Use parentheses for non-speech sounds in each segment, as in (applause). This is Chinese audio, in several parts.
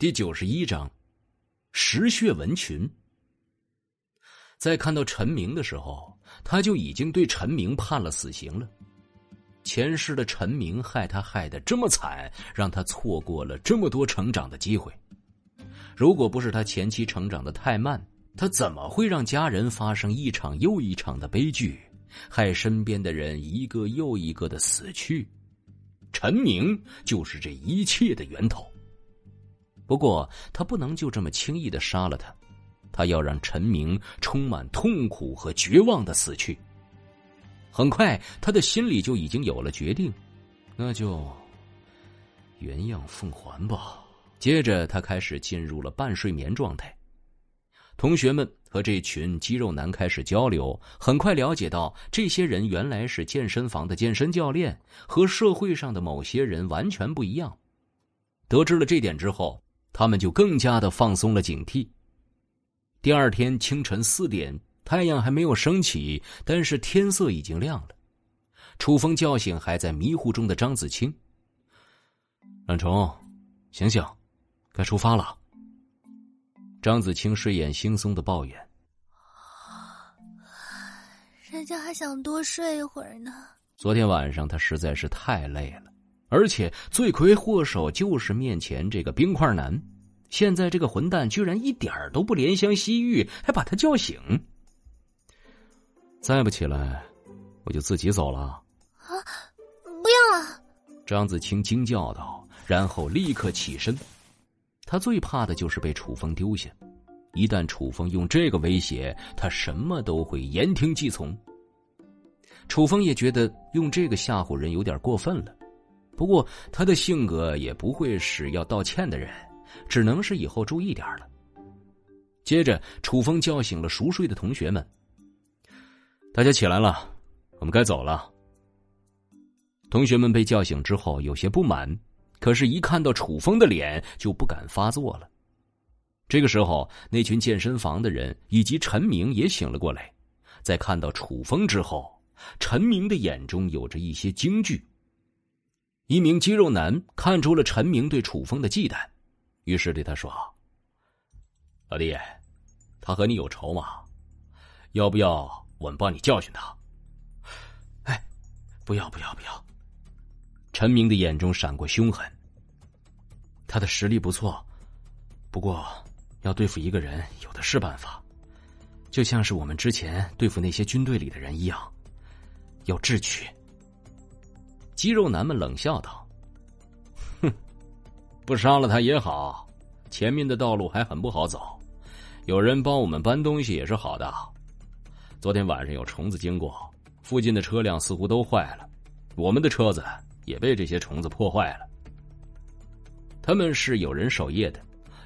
第九十一章，石穴纹群。在看到陈明的时候，他就已经对陈明判了死刑了。前世的陈明害他害得这么惨，让他错过了这么多成长的机会。如果不是他前期成长的太慢，他怎么会让家人发生一场又一场的悲剧，害身边的人一个又一个的死去？陈明就是这一切的源头。不过，他不能就这么轻易的杀了他，他要让陈明充满痛苦和绝望的死去。很快，他的心里就已经有了决定，那就原样奉还吧。接着，他开始进入了半睡眠状态。同学们和这群肌肉男开始交流，很快了解到这些人原来是健身房的健身教练，和社会上的某些人完全不一样。得知了这点之后，他们就更加的放松了警惕。第二天清晨四点，太阳还没有升起，但是天色已经亮了。楚风叫醒还在迷糊中的张子清：“懒虫，醒醒，该出发了。”张子清睡眼惺忪的抱怨：“人家还想多睡一会儿呢。”昨天晚上他实在是太累了。而且罪魁祸首就是面前这个冰块男，现在这个混蛋居然一点都不怜香惜玉，还把他叫醒。再不起来，我就自己走了。啊！不要了！张子清惊叫道，然后立刻起身。他最怕的就是被楚风丢下，一旦楚风用这个威胁，他什么都会言听计从。楚风也觉得用这个吓唬人有点过分了。不过他的性格也不会是要道歉的人，只能是以后注意点了。接着，楚风叫醒了熟睡的同学们，大家起来了，我们该走了。同学们被叫醒之后有些不满，可是，一看到楚风的脸，就不敢发作了。这个时候，那群健身房的人以及陈明也醒了过来，在看到楚风之后，陈明的眼中有着一些惊惧。一名肌肉男看出了陈明对楚风的忌惮，于是对他说：“老弟，他和你有仇吗？要不要我们帮你教训他？”哎，不要不要不要！陈明的眼中闪过凶狠。他的实力不错，不过要对付一个人，有的是办法，就像是我们之前对付那些军队里的人一样，要智取。肌肉男们冷笑道：“ (laughs) 哼，不杀了他也好，前面的道路还很不好走，有人帮我们搬东西也是好的。昨天晚上有虫子经过，附近的车辆似乎都坏了，我们的车子也被这些虫子破坏了。他们是有人守夜的，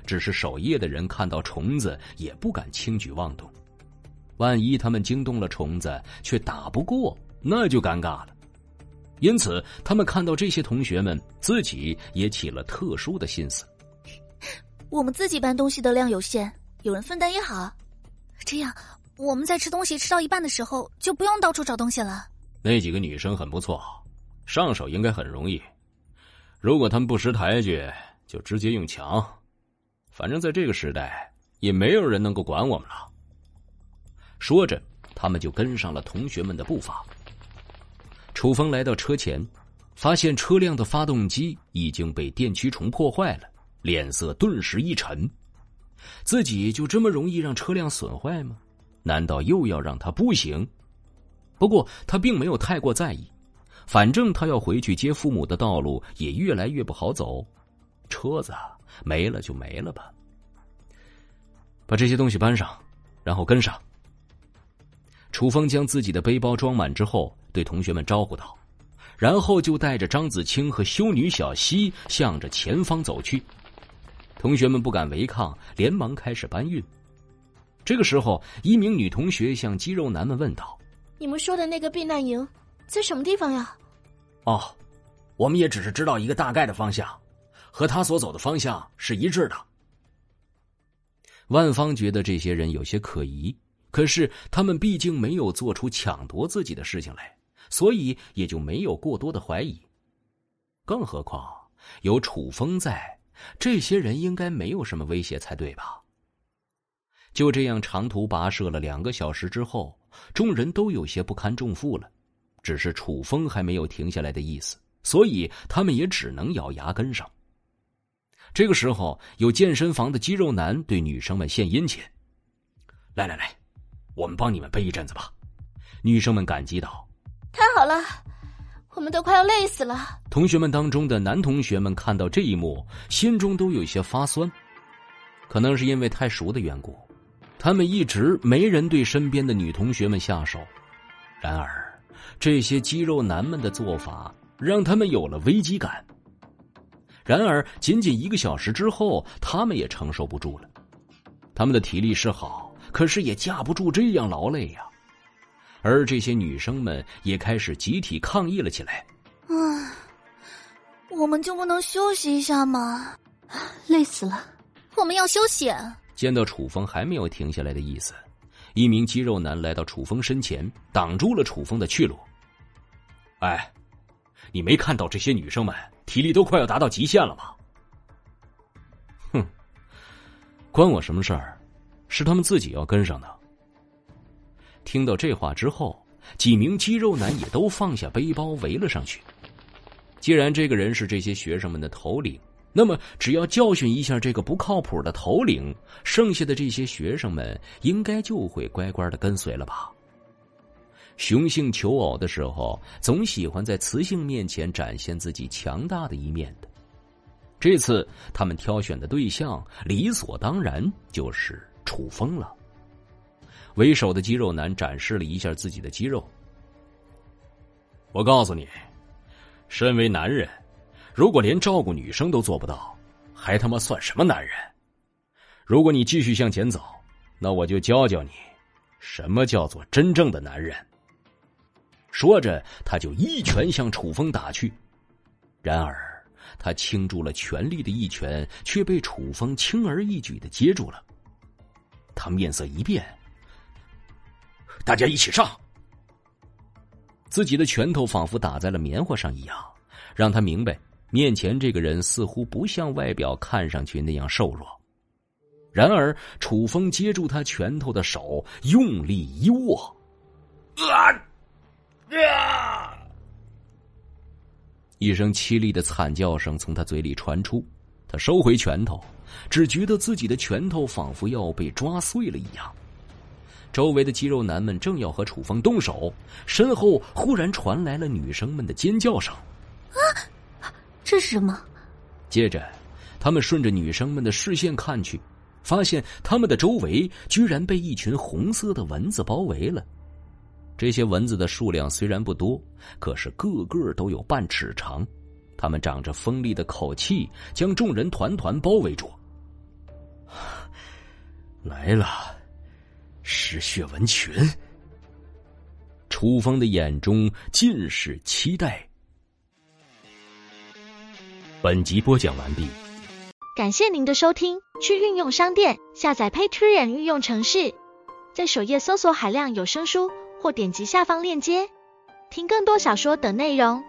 只是守夜的人看到虫子也不敢轻举妄动，万一他们惊动了虫子却打不过，那就尴尬了。”因此，他们看到这些同学们自己也起了特殊的心思。我们自己搬东西的量有限，有人分担也好。这样，我们在吃东西吃到一半的时候，就不用到处找东西了。那几个女生很不错，上手应该很容易。如果他们不识抬举，就直接用强。反正在这个时代，也没有人能够管我们了。说着，他们就跟上了同学们的步伐。楚风来到车前，发现车辆的发动机已经被电驱虫破坏了，脸色顿时一沉。自己就这么容易让车辆损坏吗？难道又要让他步行？不过他并没有太过在意，反正他要回去接父母的道路也越来越不好走，车子没了就没了吧。把这些东西搬上，然后跟上。楚风将自己的背包装满之后。对同学们招呼道，然后就带着张子清和修女小溪向着前方走去。同学们不敢违抗，连忙开始搬运。这个时候，一名女同学向肌肉男们问道：“你们说的那个避难营在什么地方呀？”“哦，我们也只是知道一个大概的方向，和他所走的方向是一致的。”万芳觉得这些人有些可疑，可是他们毕竟没有做出抢夺自己的事情来。所以也就没有过多的怀疑，更何况有楚风在，这些人应该没有什么威胁才对吧？就这样长途跋涉了两个小时之后，众人都有些不堪重负了。只是楚风还没有停下来的意思，所以他们也只能咬牙跟上。这个时候，有健身房的肌肉男对女生们献殷勤：“来来来，我们帮你们背一阵子吧。”女生们感激道：“太好了，我们都快要累死了。”同学们当中的男同学们看到这一幕，心中都有些发酸，可能是因为太熟的缘故，他们一直没人对身边的女同学们下手。然而，这些肌肉男们的做法让他们有了危机感。然而，仅仅一个小时之后，他们也承受不住了。他们的体力是好，可是也架不住这样劳累呀。而这些女生们也开始集体抗议了起来。啊，我们就不能休息一下吗？累死了，我们要休息。见到楚风还没有停下来的意思。一名肌肉男来到楚风身前，挡住了楚风的去路。哎，你没看到这些女生们体力都快要达到极限了吗？哼，关我什么事儿？是他们自己要跟上的。听到这话之后，几名肌肉男也都放下背包围了上去。既然这个人是这些学生们的头领。那么，只要教训一下这个不靠谱的头领，剩下的这些学生们应该就会乖乖的跟随了吧？雄性求偶的时候，总喜欢在雌性面前展现自己强大的一面的。这次他们挑选的对象，理所当然就是楚风了。为首的肌肉男展示了一下自己的肌肉。我告诉你，身为男人。如果连照顾女生都做不到，还他妈算什么男人？如果你继续向前走，那我就教教你，什么叫做真正的男人。说着，他就一拳向楚风打去。然而，他倾注了全力的一拳却被楚风轻而易举的接住了。他面色一变，大家一起上。自己的拳头仿佛打在了棉花上一样，让他明白。面前这个人似乎不像外表看上去那样瘦弱，然而楚风接住他拳头的手用力一握，啊！啊！一声凄厉的惨叫声从他嘴里传出，他收回拳头，只觉得自己的拳头仿佛要被抓碎了一样。周围的肌肉男们正要和楚风动手，身后忽然传来了女生们的尖叫声。啊！这是什么？接着，他们顺着女生们的视线看去，发现他们的周围居然被一群红色的蚊子包围了。这些蚊子的数量虽然不多，可是个个都有半尺长，它们长着锋利的口气，将众人团团包围住。来了，嗜血蚊群！楚风的眼中尽是期待。本集播讲完毕，感谢您的收听。去应用商店下载 Patreon 运用程式，在首页搜索海量有声书，或点击下方链接听更多小说等内容。